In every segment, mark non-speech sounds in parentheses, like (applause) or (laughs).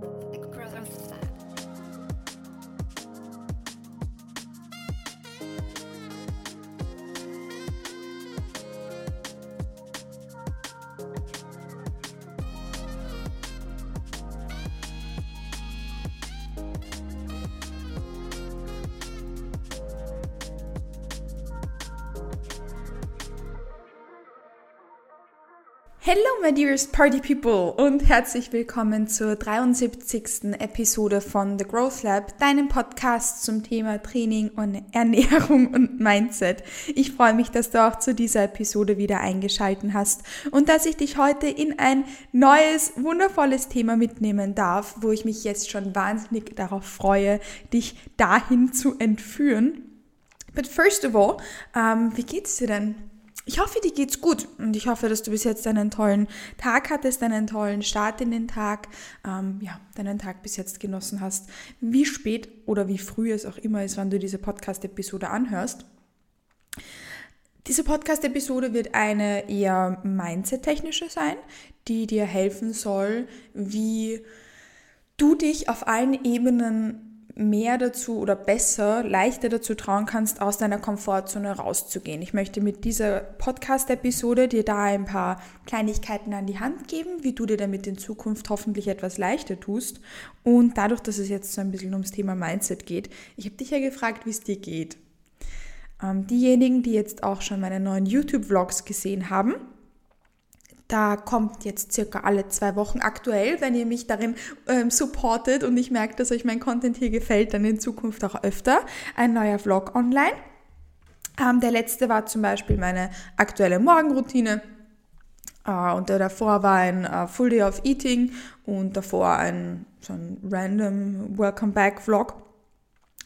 Like the growth of that. Hello, my dearest Party People und herzlich willkommen zur 73. Episode von The Growth Lab, deinem Podcast zum Thema Training und Ernährung und Mindset. Ich freue mich, dass du auch zu dieser Episode wieder eingeschalten hast und dass ich dich heute in ein neues, wundervolles Thema mitnehmen darf, wo ich mich jetzt schon wahnsinnig darauf freue, dich dahin zu entführen. But first of all, um, wie geht's dir denn? Ich hoffe, dir geht's gut und ich hoffe, dass du bis jetzt einen tollen Tag hattest, einen tollen Start in den Tag, ähm, ja, deinen Tag bis jetzt genossen hast. Wie spät oder wie früh es auch immer ist, wann du diese Podcast-Episode anhörst. Diese Podcast-Episode wird eine eher mindset-technische sein, die dir helfen soll, wie du dich auf allen Ebenen mehr dazu oder besser, leichter dazu trauen kannst, aus deiner Komfortzone rauszugehen. Ich möchte mit dieser Podcast-Episode dir da ein paar Kleinigkeiten an die Hand geben, wie du dir damit in Zukunft hoffentlich etwas leichter tust. Und dadurch, dass es jetzt so ein bisschen ums Thema Mindset geht, ich habe dich ja gefragt, wie es dir geht. Ähm, diejenigen, die jetzt auch schon meine neuen YouTube-Vlogs gesehen haben, da kommt jetzt circa alle zwei Wochen aktuell, wenn ihr mich darin ähm, supportet und ich merke, dass euch mein Content hier gefällt, dann in Zukunft auch öfter ein neuer Vlog online. Ähm, der letzte war zum Beispiel meine aktuelle Morgenroutine. Uh, und der davor war ein uh, Full Day of Eating und davor ein so ein random Welcome Back Vlog.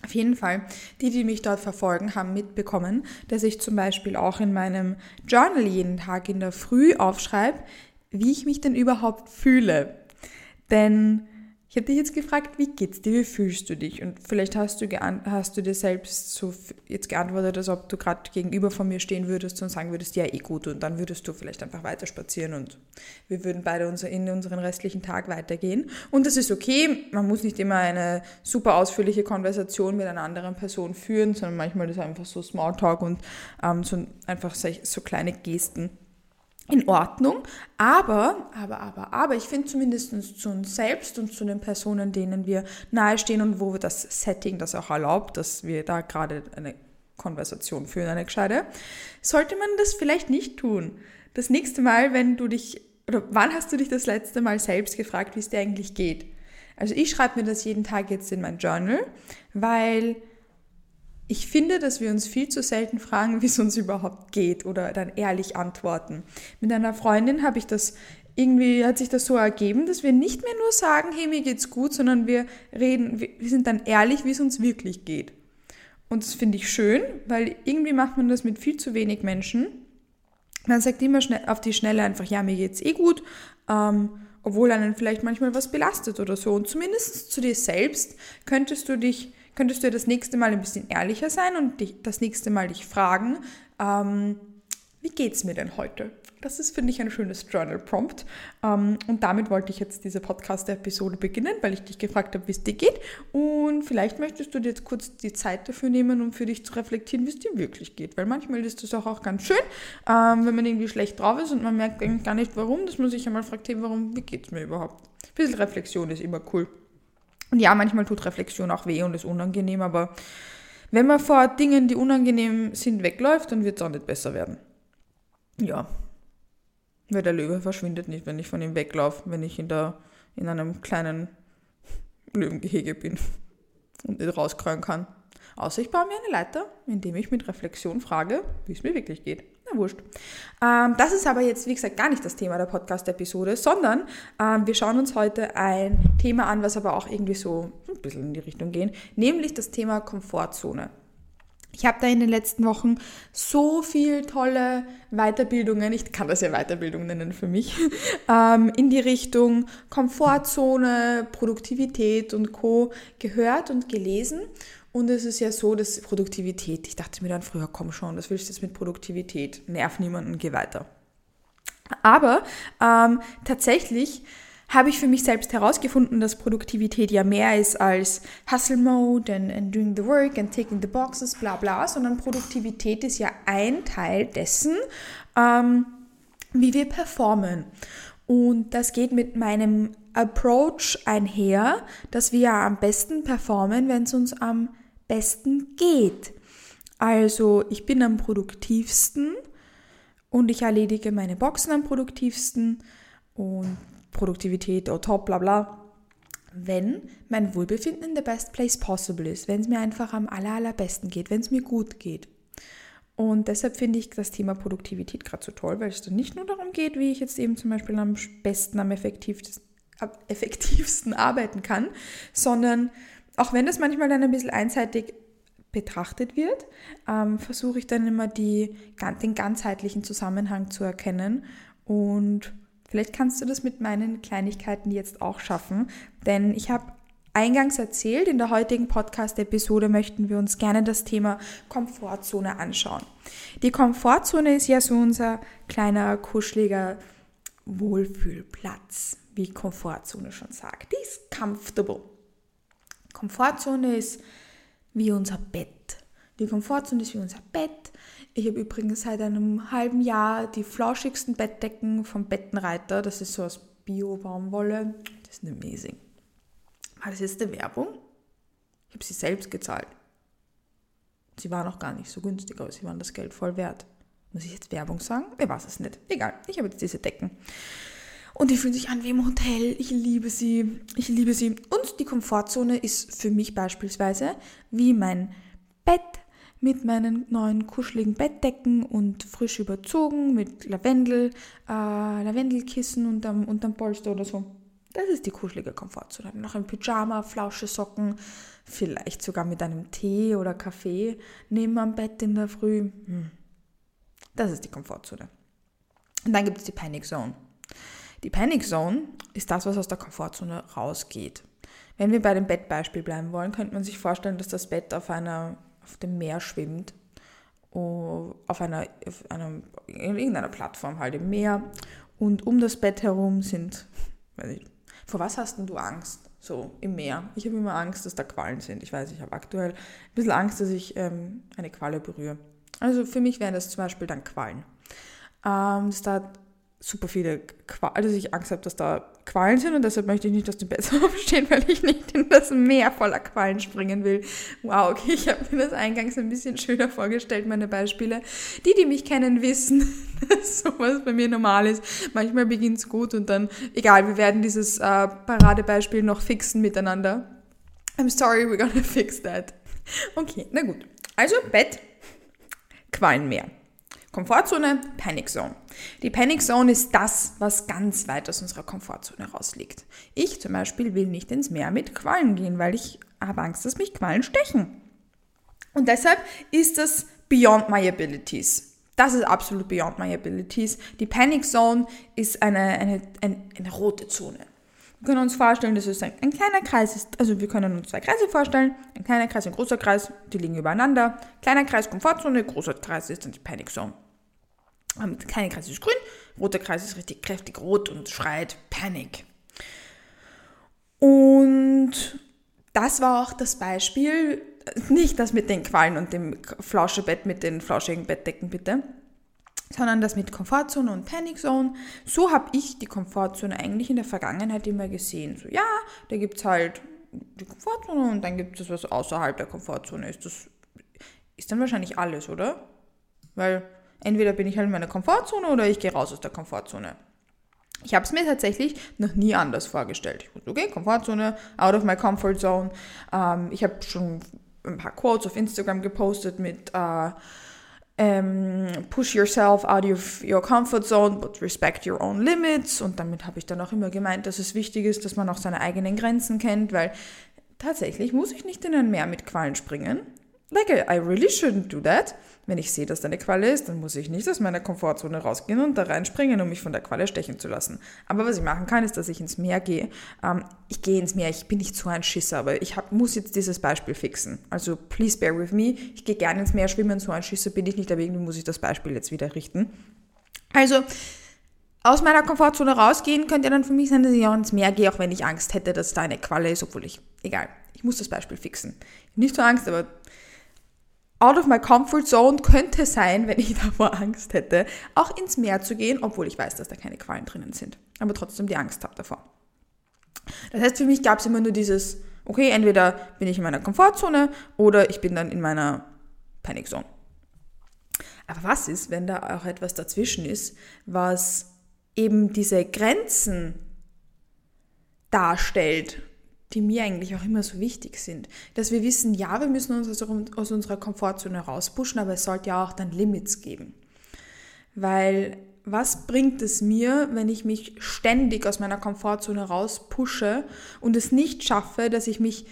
Auf jeden Fall, die, die mich dort verfolgen, haben mitbekommen, dass ich zum Beispiel auch in meinem Journal jeden Tag in der Früh aufschreibe, wie ich mich denn überhaupt fühle. Denn ich habe dich jetzt gefragt, wie geht's dir, wie fühlst du dich? Und vielleicht hast du, hast du dir selbst so jetzt geantwortet, als ob du gerade gegenüber von mir stehen würdest und sagen würdest, ja, eh gut. Und dann würdest du vielleicht einfach weiter spazieren und wir würden beide unser, in unseren restlichen Tag weitergehen. Und das ist okay. Man muss nicht immer eine super ausführliche Konversation mit einer anderen Person führen, sondern manchmal ist einfach so Smalltalk und ähm, so einfach so kleine Gesten in Ordnung, aber, aber, aber, aber ich finde zumindest zu uns selbst und zu den Personen, denen wir nahestehen und wo das Setting das auch erlaubt, dass wir da gerade eine Konversation führen, eine gescheite, sollte man das vielleicht nicht tun. Das nächste Mal, wenn du dich, oder wann hast du dich das letzte Mal selbst gefragt, wie es dir eigentlich geht? Also ich schreibe mir das jeden Tag jetzt in mein Journal, weil ich finde, dass wir uns viel zu selten fragen, wie es uns überhaupt geht oder dann ehrlich antworten. Mit einer Freundin habe ich das irgendwie hat sich das so ergeben, dass wir nicht mehr nur sagen, hey, mir geht's gut, sondern wir reden, wir sind dann ehrlich, wie es uns wirklich geht. Und das finde ich schön, weil irgendwie macht man das mit viel zu wenig Menschen. Man sagt immer schnell, auf die Schnelle einfach, ja, mir geht's eh gut, ähm, obwohl einen vielleicht manchmal was belastet oder so. Und zumindest zu dir selbst könntest du dich könntest du das nächste Mal ein bisschen ehrlicher sein und dich, das nächste Mal dich fragen, ähm, wie geht's mir denn heute? Das ist, finde ich, ein schönes Journal-Prompt. Ähm, und damit wollte ich jetzt diese Podcast-Episode beginnen, weil ich dich gefragt habe, wie es dir geht. Und vielleicht möchtest du dir jetzt kurz die Zeit dafür nehmen, um für dich zu reflektieren, wie es dir wirklich geht. Weil manchmal ist das auch, auch ganz schön, ähm, wenn man irgendwie schlecht drauf ist und man merkt gar nicht, warum, dass man sich einmal fragt, hey, warum, wie geht's mir überhaupt? Ein bisschen Reflexion ist immer cool. Und ja, manchmal tut Reflexion auch weh und ist unangenehm, aber wenn man vor Dingen, die unangenehm sind, wegläuft, dann wird es auch nicht besser werden. Ja. Weil der Löwe verschwindet nicht, wenn ich von ihm weglaufe, wenn ich in, der, in einem kleinen Löwengehege bin und nicht rauskreuen kann. Außer ich baue mir eine Leiter, indem ich mit Reflexion frage, wie es mir wirklich geht. Na wurscht. Ähm, das ist aber jetzt, wie gesagt, gar nicht das Thema der Podcast-Episode, sondern ähm, wir schauen uns heute ein Thema an, was aber auch irgendwie so ein bisschen in die Richtung geht, nämlich das Thema Komfortzone. Ich habe da in den letzten Wochen so viel tolle Weiterbildungen, ich kann das ja Weiterbildung nennen für mich, (laughs) ähm, in die Richtung Komfortzone, Produktivität und Co gehört und gelesen. Und es ist ja so, dass Produktivität, ich dachte mir dann früher, komm schon, das willst du jetzt mit Produktivität, nerv niemanden, geh weiter. Aber ähm, tatsächlich habe ich für mich selbst herausgefunden, dass Produktivität ja mehr ist als Hustle Mode and, and doing the work and taking the boxes, bla bla, sondern Produktivität ist ja ein Teil dessen, ähm, wie wir performen. Und das geht mit meinem Approach einher, dass wir ja am besten performen, wenn es uns am besten geht. Also ich bin am produktivsten und ich erledige meine Boxen am produktivsten und Produktivität, oh top, bla bla. Wenn mein Wohlbefinden in the best place possible ist, wenn es mir einfach am aller, allerbesten geht, wenn es mir gut geht. Und deshalb finde ich das Thema Produktivität gerade so toll, weil es dann nicht nur darum geht, wie ich jetzt eben zum Beispiel am besten, am effektivsten, am effektivsten (laughs) arbeiten kann, sondern auch wenn das manchmal dann ein bisschen einseitig betrachtet wird, ähm, versuche ich dann immer die, den ganzheitlichen Zusammenhang zu erkennen und Vielleicht kannst du das mit meinen Kleinigkeiten jetzt auch schaffen, denn ich habe eingangs erzählt, in der heutigen Podcast-Episode möchten wir uns gerne das Thema Komfortzone anschauen. Die Komfortzone ist ja so unser kleiner, kuscheliger Wohlfühlplatz, wie Komfortzone schon sagt. Die ist comfortable. Komfortzone ist wie unser Bett. Die Komfortzone ist wie unser Bett. Ich habe übrigens seit einem halben Jahr die flauschigsten Bettdecken vom Bettenreiter. Das ist so aus Bio-Baumwolle. Das ist amazing. War das jetzt eine Werbung? Ich habe sie selbst gezahlt. Sie waren auch gar nicht so günstig, aber sie waren das Geld voll wert. Muss ich jetzt Werbung sagen? Ich weiß es nicht. Egal, ich habe jetzt diese Decken. Und die fühlen sich an wie im Hotel. Ich liebe sie. Ich liebe sie. Und die Komfortzone ist für mich beispielsweise wie mein Bett mit meinen neuen kuscheligen Bettdecken und frisch überzogen mit Lavendel, äh, Lavendelkissen unterm, unterm Polster oder so. Das ist die kuschelige Komfortzone. Noch ein Pyjama, Flausche, Socken, vielleicht sogar mit einem Tee oder Kaffee neben am Bett in der Früh. Hm. Das ist die Komfortzone. Und dann gibt es die Panic Zone. Die Panic Zone ist das, was aus der Komfortzone rausgeht. Wenn wir bei dem Bettbeispiel bleiben wollen, könnte man sich vorstellen, dass das Bett auf einer auf dem Meer schwimmt, auf einer, auf einer, in irgendeiner Plattform halt im Meer und um das Bett herum sind, weiß ich, vor was hast denn du Angst? So im Meer. Ich habe immer Angst, dass da Quallen sind. Ich weiß, ich habe aktuell ein bisschen Angst, dass ich ähm, eine Qualle berühre. Also für mich wären das zum Beispiel dann Quallen. Ähm, dass da super viele Qualen, also ich Angst habe, dass da Qualen sind und deshalb möchte ich nicht aus dem Bett aufstehen, weil ich nicht in das Meer voller Qualen springen will. Wow, okay, ich habe mir das eingangs ein bisschen schöner vorgestellt, meine Beispiele. Die, die mich kennen, wissen, (laughs) dass sowas bei mir normal ist. Manchmal beginnt es gut und dann, egal, wir werden dieses äh, Paradebeispiel noch fixen miteinander. I'm sorry, we're gonna (laughs) fix that. Okay, na gut. Also Bett, Qualenmeer. Komfortzone, Panic Zone. Die Panic Zone ist das, was ganz weit aus unserer Komfortzone rausliegt. Ich zum Beispiel will nicht ins Meer mit Quallen gehen, weil ich habe Angst, dass mich Quallen stechen. Und deshalb ist das beyond my abilities. Das ist absolut beyond my abilities. Die Panic Zone ist eine, eine, eine, eine rote Zone. Wir können uns vorstellen, dass es ein, ein, kleiner Kreis ist. Also wir können uns zwei Kreise vorstellen. Ein kleiner Kreis, ein großer Kreis, die liegen übereinander. Kleiner Kreis Komfortzone, großer Kreis ist dann die Panic Zone. Der kleine Kreis ist grün, roter Kreis ist richtig kräftig rot und schreit Panic. Und das war auch das Beispiel, nicht das mit den Qualen und dem Flauschebett mit den flauschigen Bettdecken bitte, sondern das mit Komfortzone und Panic Zone. So habe ich die Komfortzone eigentlich in der Vergangenheit immer gesehen. So, ja, da gibt es halt die Komfortzone und dann gibt es was außerhalb der Komfortzone ist. Das ist dann wahrscheinlich alles, oder? Weil Entweder bin ich halt in meiner Komfortzone oder ich gehe raus aus der Komfortzone. Ich habe es mir tatsächlich noch nie anders vorgestellt. Ich wusste, okay, Komfortzone, out of my comfort zone. Ähm, ich habe schon ein paar Quotes auf Instagram gepostet mit äh, ähm, push yourself out of your comfort zone, but respect your own limits. Und damit habe ich dann auch immer gemeint, dass es wichtig ist, dass man auch seine eigenen Grenzen kennt, weil tatsächlich muss ich nicht in ein Meer mit Quallen springen. Like, I really shouldn't do that. Wenn ich sehe, dass da eine Qualle ist, dann muss ich nicht aus meiner Komfortzone rausgehen und da reinspringen, um mich von der Qualle stechen zu lassen. Aber was ich machen kann, ist, dass ich ins Meer gehe. Ähm, ich gehe ins Meer, ich bin nicht so ein Schisser, aber ich hab, muss jetzt dieses Beispiel fixen. Also please bear with me. Ich gehe gerne ins Meer schwimmen, so ein Schisser bin ich nicht, aber irgendwie muss ich das Beispiel jetzt wieder richten. Also, aus meiner Komfortzone rausgehen könnte dann für mich sein, dass ich auch ins Meer gehe, auch wenn ich Angst hätte, dass da eine Qualle ist, obwohl ich, egal, ich muss das Beispiel fixen. Nicht so Angst, aber out of my comfort zone könnte sein, wenn ich (laughs) davor Angst hätte, auch ins Meer zu gehen, obwohl ich weiß, dass da keine Quallen drinnen sind, aber trotzdem die Angst habe davor. Das heißt, für mich gab es immer nur dieses, okay, entweder bin ich in meiner Komfortzone oder ich bin dann in meiner Panic Zone. Aber was ist, wenn da auch etwas dazwischen ist, was eben diese Grenzen darstellt, die mir eigentlich auch immer so wichtig sind. Dass wir wissen, ja, wir müssen uns aus unserer Komfortzone rauspushen, aber es sollte ja auch dann Limits geben. Weil was bringt es mir, wenn ich mich ständig aus meiner Komfortzone rauspushe und es nicht schaffe, dass ich mich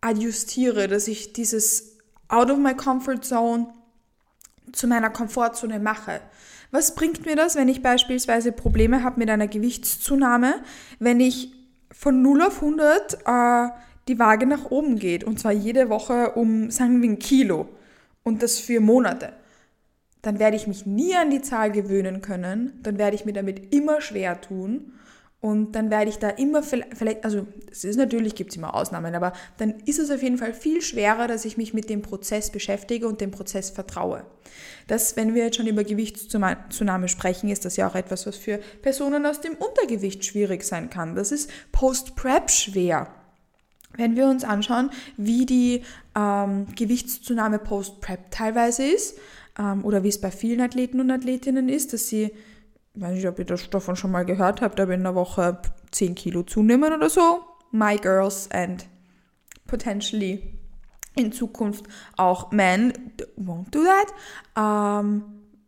adjustiere, dass ich dieses out of my comfort zone zu meiner Komfortzone mache. Was bringt mir das, wenn ich beispielsweise Probleme habe mit einer Gewichtszunahme, wenn ich von 0 auf 100 äh, die Waage nach oben geht. Und zwar jede Woche um, sagen wir, ein Kilo. Und das für Monate? Dann werde ich mich nie an die Zahl gewöhnen können, dann werde ich mir damit immer schwer tun und dann werde ich da immer vielleicht, also es ist natürlich, gibt es immer Ausnahmen, aber dann ist es auf jeden Fall viel schwerer, dass ich mich mit dem Prozess beschäftige und dem Prozess vertraue. Das, wenn wir jetzt schon über Gewichtszunahme sprechen, ist das ja auch etwas, was für Personen aus dem Untergewicht schwierig sein kann. Das ist Post-Prep schwer. Wenn wir uns anschauen, wie die ähm, Gewichtszunahme Post-Prep teilweise ist, ähm, oder wie es bei vielen Athleten und Athletinnen ist, dass sie ich weiß nicht, ob ihr das davon schon mal gehört habt, aber in der Woche 10 Kilo zunehmen oder so. My girls and potentially in Zukunft auch men won't do that. Ähm,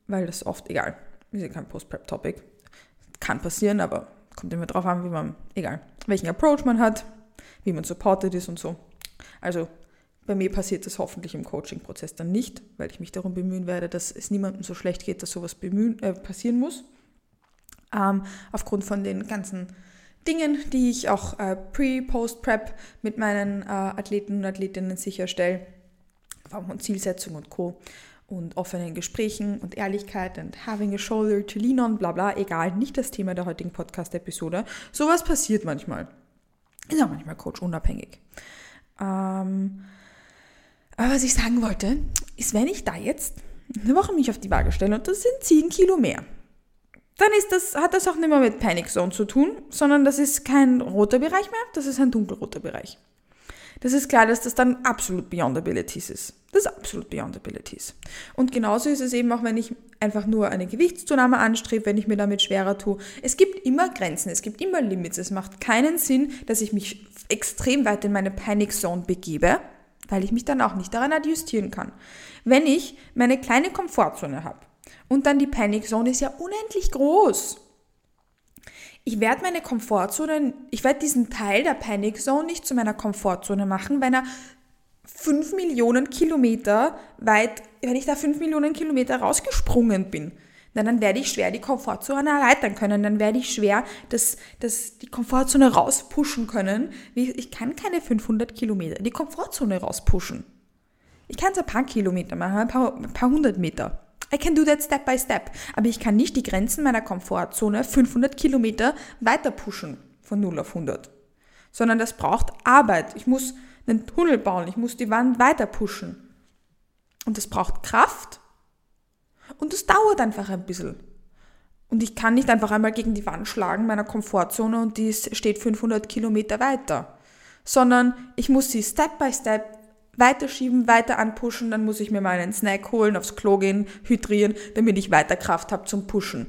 weil das oft, egal, ist ja kein Post-Prep-Topic. Kann passieren, aber kommt immer drauf an, wie man, egal, welchen Approach man hat, wie man supported ist und so. Also bei mir passiert das hoffentlich im Coaching-Prozess dann nicht, weil ich mich darum bemühen werde, dass es niemandem so schlecht geht, dass sowas bemühen, äh, passieren muss ähm, aufgrund von den ganzen Dingen, die ich auch äh, pre, post, prep mit meinen äh, Athleten und Athletinnen sicherstelle, und Zielsetzung und Co. Und offenen Gesprächen und Ehrlichkeit und having a shoulder to lean on, bla bla, egal, nicht das Thema der heutigen Podcast-Episode. Sowas passiert manchmal. Ist auch manchmal Coach unabhängig. Ähm, aber was ich sagen wollte, ist, wenn ich da jetzt eine Woche mich auf die Waage stelle und das sind 10 Kilo mehr, dann ist das, hat das auch nicht mehr mit Panic Zone zu tun, sondern das ist kein roter Bereich mehr, das ist ein dunkelroter Bereich. Das ist klar, dass das dann absolut beyond abilities ist. Das ist absolut beyond abilities. Und genauso ist es eben auch, wenn ich einfach nur eine Gewichtszunahme anstrebe, wenn ich mir damit schwerer tue. Es gibt immer Grenzen, es gibt immer Limits. Es macht keinen Sinn, dass ich mich extrem weit in meine Panic Zone begebe, weil ich mich dann auch nicht daran adjustieren kann. Wenn ich meine kleine Komfortzone habe, und dann die Panic Zone ist ja unendlich groß. Ich werde meine Komfortzone, ich werde diesen Teil der Panic Zone nicht zu meiner Komfortzone machen, wenn er 5 Millionen Kilometer weit, wenn ich da 5 Millionen Kilometer rausgesprungen bin. Na, dann werde ich schwer die Komfortzone erweitern können. Dann werde ich schwer das, das, die Komfortzone rauspushen können. Ich kann keine 500 Kilometer die Komfortzone rauspushen. Ich kann es ein paar Kilometer machen, ein paar, ein paar hundert Meter. I can do that step by step. Aber ich kann nicht die Grenzen meiner Komfortzone 500 Kilometer weiter pushen von 0 auf 100. Sondern das braucht Arbeit. Ich muss einen Tunnel bauen. Ich muss die Wand weiter pushen. Und das braucht Kraft. Und das dauert einfach ein bisschen. Und ich kann nicht einfach einmal gegen die Wand schlagen meiner Komfortzone und die steht 500 Kilometer weiter. Sondern ich muss sie Step by Step weiterschieben, weiter anpushen, dann muss ich mir mal einen Snack holen, aufs Klo gehen, hydrieren, damit ich weiter Kraft habe zum Pushen.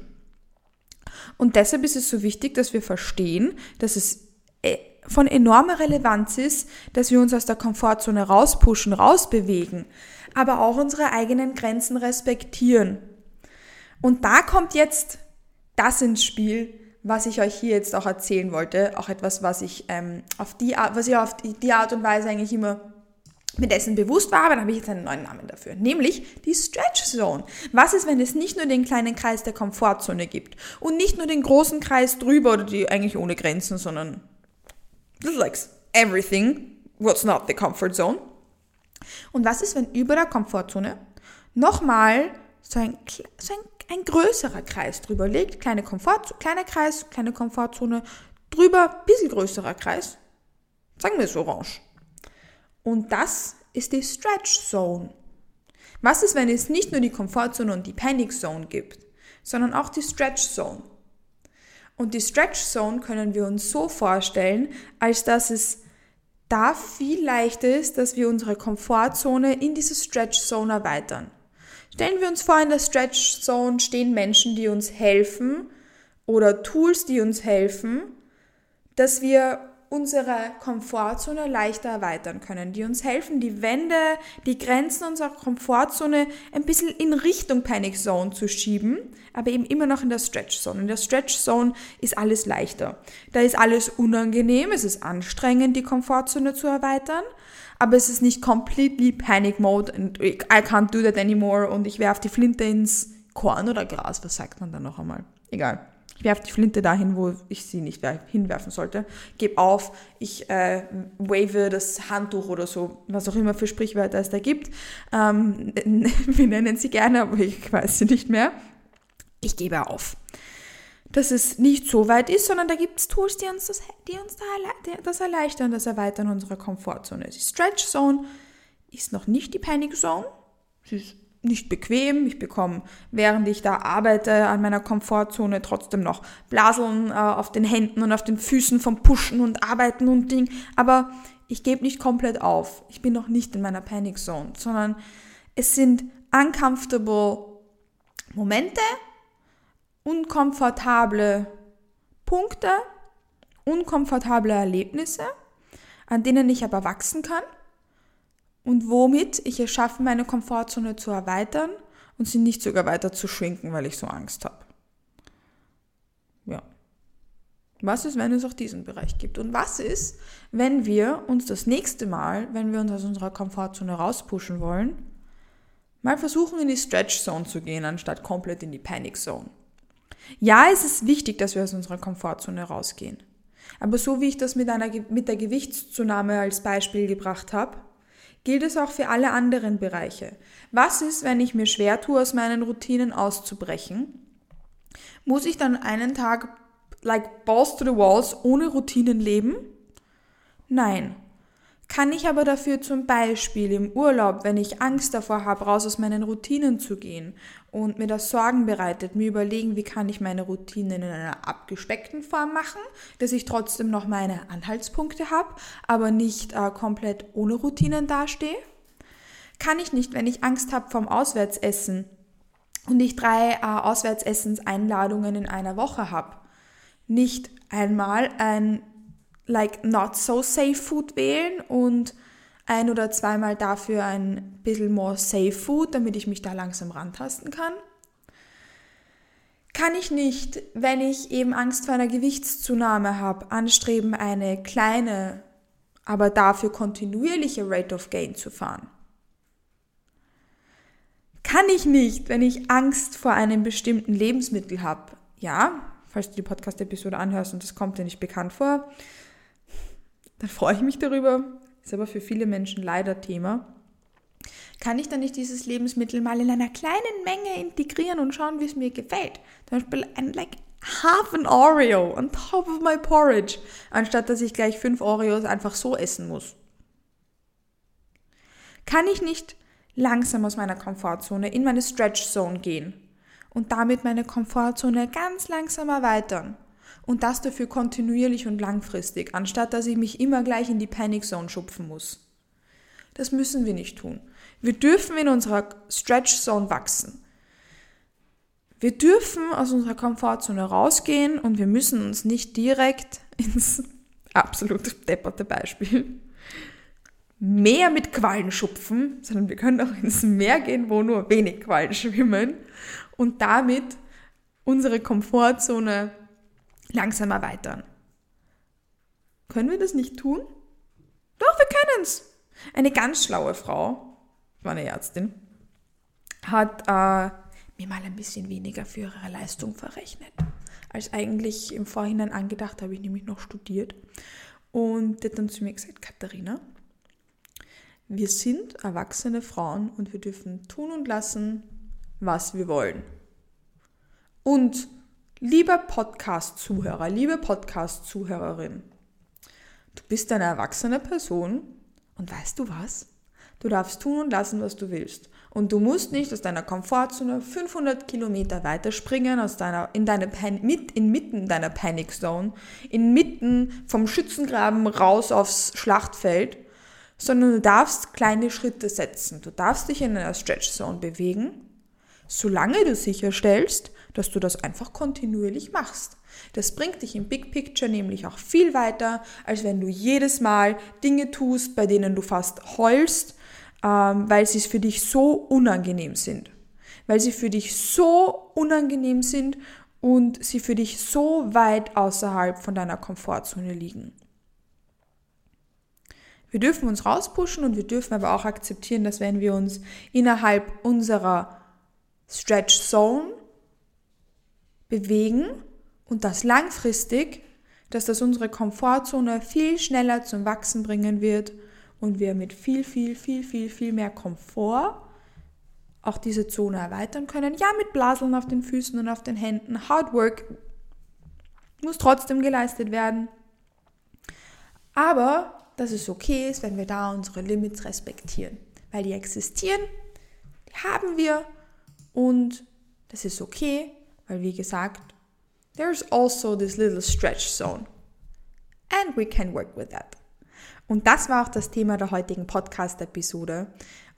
Und deshalb ist es so wichtig, dass wir verstehen, dass es äh, von enormer Relevanz ist, dass wir uns aus der Komfortzone rauspushen, rausbewegen, aber auch unsere eigenen Grenzen respektieren. Und da kommt jetzt das ins Spiel, was ich euch hier jetzt auch erzählen wollte, auch etwas, was ich ähm, auf die Art, was ich auf die, die Art und Weise eigentlich immer mir dessen bewusst war, aber dann habe ich jetzt einen neuen Namen dafür, nämlich die Stretch Zone. Was ist, wenn es nicht nur den kleinen Kreis der Komfortzone gibt und nicht nur den großen Kreis drüber oder die eigentlich ohne Grenzen, sondern this likes everything what's not the comfort zone. Und was ist, wenn über der Komfortzone nochmal so ein, so ein ein größerer Kreis drüber legt, kleine Komfort, kleiner Kreis, kleine Komfortzone, drüber, bisschen größerer Kreis, sagen wir es orange. Und das ist die Stretch Zone. Was ist, wenn es nicht nur die Komfortzone und die Panic Zone gibt, sondern auch die Stretch Zone? Und die Stretch Zone können wir uns so vorstellen, als dass es da viel leichter ist, dass wir unsere Komfortzone in diese Stretch Zone erweitern. Stellen wir uns vor, in der Stretch Zone stehen Menschen, die uns helfen oder Tools, die uns helfen, dass wir unsere Komfortzone leichter erweitern können, die uns helfen, die Wände, die Grenzen unserer Komfortzone ein bisschen in Richtung Panic Zone zu schieben, aber eben immer noch in der Stretch Zone. In der Stretch Zone ist alles leichter. Da ist alles unangenehm, es ist anstrengend, die Komfortzone zu erweitern, aber es ist nicht completely Panic Mode and I can't do that anymore und ich werfe die Flinte ins Korn oder Gras, was sagt man da noch einmal? Egal. Werfe die Flinte dahin, wo ich sie nicht hinwerfen sollte. Gebe auf, ich äh, wave das Handtuch oder so, was auch immer für Sprichwörter es da gibt. Ähm, (laughs) wir nennen sie gerne, aber ich weiß sie nicht mehr. Ich gebe auf. Dass es nicht so weit ist, sondern da gibt es Tools, die uns, das, die uns das erleichtern, das Erweitern unserer Komfortzone. Die Stretch Zone ist noch nicht die Panic Zone. Sie ist nicht bequem. Ich bekomme, während ich da arbeite, an meiner Komfortzone trotzdem noch Blaseln äh, auf den Händen und auf den Füßen vom Pushen und Arbeiten und Ding. Aber ich gebe nicht komplett auf. Ich bin noch nicht in meiner Panic Zone, sondern es sind uncomfortable Momente, unkomfortable Punkte, unkomfortable Erlebnisse, an denen ich aber wachsen kann und womit ich es schaffe, meine Komfortzone zu erweitern und sie nicht sogar weiter zu schwinken, weil ich so Angst habe. Ja. Was ist, wenn es auch diesen Bereich gibt? Und was ist, wenn wir uns das nächste Mal, wenn wir uns aus unserer Komfortzone rauspushen wollen, mal versuchen, in die Stretch Zone zu gehen, anstatt komplett in die Panic Zone? Ja, es ist wichtig, dass wir aus unserer Komfortzone rausgehen. Aber so wie ich das mit, einer, mit der Gewichtszunahme als Beispiel gebracht habe, gilt es auch für alle anderen Bereiche. Was ist, wenn ich mir schwer tue, aus meinen Routinen auszubrechen? Muss ich dann einen Tag like balls to the walls ohne Routinen leben? Nein. Kann ich aber dafür zum Beispiel im Urlaub, wenn ich Angst davor habe, raus aus meinen Routinen zu gehen und mir das Sorgen bereitet, mir überlegen, wie kann ich meine Routinen in einer abgespeckten Form machen, dass ich trotzdem noch meine Anhaltspunkte habe, aber nicht äh, komplett ohne Routinen dastehe? Kann ich nicht, wenn ich Angst habe vom Auswärtsessen und ich drei äh, Auswärtsessenseinladungen in einer Woche habe, nicht einmal ein like not so safe food wählen und ein oder zweimal dafür ein bisschen more safe food, damit ich mich da langsam rantasten kann. Kann ich nicht, wenn ich eben Angst vor einer Gewichtszunahme habe, anstreben, eine kleine, aber dafür kontinuierliche Rate of Gain zu fahren? Kann ich nicht, wenn ich Angst vor einem bestimmten Lebensmittel habe? Ja, falls du die Podcast-Episode anhörst und das kommt dir nicht bekannt vor, dann freue ich mich darüber. Ist aber für viele Menschen leider Thema. Kann ich dann nicht dieses Lebensmittel mal in einer kleinen Menge integrieren und schauen, wie es mir gefällt? Zum Beispiel ein like half an Oreo on top of my porridge, anstatt dass ich gleich fünf Oreos einfach so essen muss. Kann ich nicht langsam aus meiner Komfortzone in meine Stretch Zone gehen und damit meine Komfortzone ganz langsam erweitern? Und das dafür kontinuierlich und langfristig, anstatt dass ich mich immer gleich in die Panic Zone schupfen muss. Das müssen wir nicht tun. Wir dürfen in unserer Stretch Zone wachsen. Wir dürfen aus unserer Komfortzone rausgehen und wir müssen uns nicht direkt (laughs) ins absolut depperte Beispiel Meer mit Quallen schupfen, sondern wir können auch ins Meer gehen, wo nur wenig Quallen schwimmen und damit unsere Komfortzone langsam erweitern. Können wir das nicht tun? Doch, wir können es. Eine ganz schlaue Frau, war eine Ärztin, hat äh, mir mal ein bisschen weniger für ihre Leistung verrechnet, als eigentlich im Vorhinein angedacht, habe ich nämlich noch studiert. Und die hat dann zu mir gesagt, Katharina, wir sind erwachsene Frauen und wir dürfen tun und lassen, was wir wollen. Und lieber Podcast-Zuhörer, liebe Podcast-Zuhörerin, du bist eine erwachsene Person und weißt du was? Du darfst tun und lassen, was du willst. Und du musst nicht aus deiner Komfortzone 500 Kilometer weiterspringen, aus deiner, in deine Pan mit, inmitten deiner Panic Zone, inmitten vom Schützengraben raus aufs Schlachtfeld, sondern du darfst kleine Schritte setzen. Du darfst dich in einer Stretch Zone bewegen, solange du sicherstellst, dass du das einfach kontinuierlich machst. Das bringt dich im Big Picture nämlich auch viel weiter, als wenn du jedes Mal Dinge tust, bei denen du fast heulst, ähm, weil sie für dich so unangenehm sind. Weil sie für dich so unangenehm sind und sie für dich so weit außerhalb von deiner Komfortzone liegen. Wir dürfen uns rauspushen und wir dürfen aber auch akzeptieren, dass wenn wir uns innerhalb unserer Stretch Zone bewegen und das langfristig, dass das unsere Komfortzone viel schneller zum Wachsen bringen wird und wir mit viel, viel, viel, viel, viel mehr Komfort auch diese Zone erweitern können. Ja, mit Blaseln auf den Füßen und auf den Händen. Hard Work muss trotzdem geleistet werden. Aber dass es okay ist, wenn wir da unsere Limits respektieren. Weil die existieren, die haben wir und das ist okay, weil wie gesagt, there's also this little stretch zone. And we can work with that. Und das war auch das Thema der heutigen Podcast-Episode.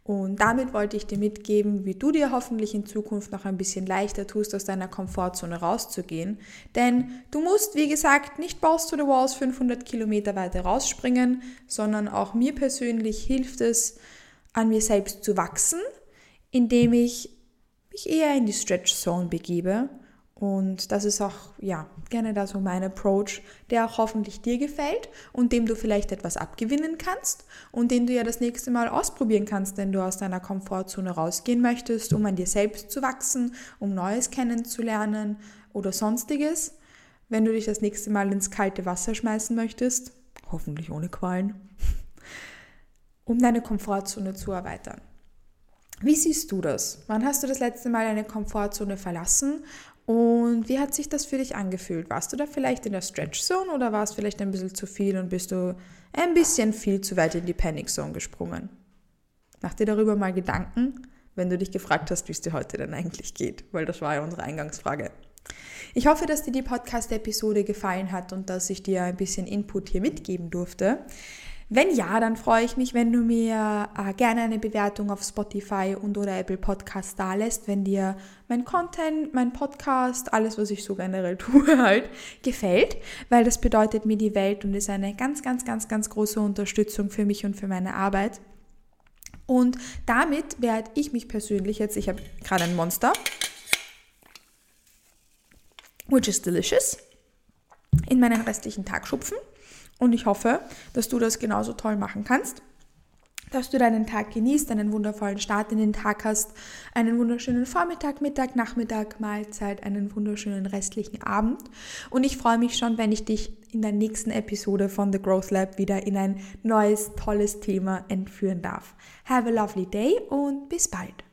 Und damit wollte ich dir mitgeben, wie du dir hoffentlich in Zukunft noch ein bisschen leichter tust, aus deiner Komfortzone rauszugehen. Denn du musst, wie gesagt, nicht Balls to the Walls 500 Kilometer weiter rausspringen, sondern auch mir persönlich hilft es, an mir selbst zu wachsen, indem ich mich eher in die Stretch Zone begebe und das ist auch, ja, gerne da so mein Approach, der auch hoffentlich dir gefällt und dem du vielleicht etwas abgewinnen kannst und den du ja das nächste Mal ausprobieren kannst, wenn du aus deiner Komfortzone rausgehen möchtest, um an dir selbst zu wachsen, um Neues kennenzulernen oder sonstiges. Wenn du dich das nächste Mal ins kalte Wasser schmeißen möchtest, hoffentlich ohne Qualen, (laughs) um deine Komfortzone zu erweitern. Wie siehst du das? Wann hast du das letzte Mal deine Komfortzone verlassen und wie hat sich das für dich angefühlt? Warst du da vielleicht in der Stretch Zone oder war es vielleicht ein bisschen zu viel und bist du ein bisschen viel zu weit in die Panic Zone gesprungen? Mach dir darüber mal Gedanken, wenn du dich gefragt hast, wie es dir heute denn eigentlich geht, weil das war ja unsere Eingangsfrage. Ich hoffe, dass dir die Podcast-Episode gefallen hat und dass ich dir ein bisschen Input hier mitgeben durfte. Wenn ja, dann freue ich mich, wenn du mir äh, gerne eine Bewertung auf Spotify und oder Apple Podcast da lässt, wenn dir mein Content, mein Podcast, alles, was ich so generell (laughs) tue, halt gefällt, weil das bedeutet mir die Welt und ist eine ganz, ganz, ganz, ganz große Unterstützung für mich und für meine Arbeit. Und damit werde ich mich persönlich jetzt, ich habe gerade ein Monster, which is delicious, in meinen restlichen Tag schupfen. Und ich hoffe, dass du das genauso toll machen kannst, dass du deinen Tag genießt, einen wundervollen Start in den Tag hast, einen wunderschönen Vormittag, Mittag, Nachmittag, Mahlzeit, einen wunderschönen restlichen Abend. Und ich freue mich schon, wenn ich dich in der nächsten Episode von The Growth Lab wieder in ein neues, tolles Thema entführen darf. Have a lovely day und bis bald.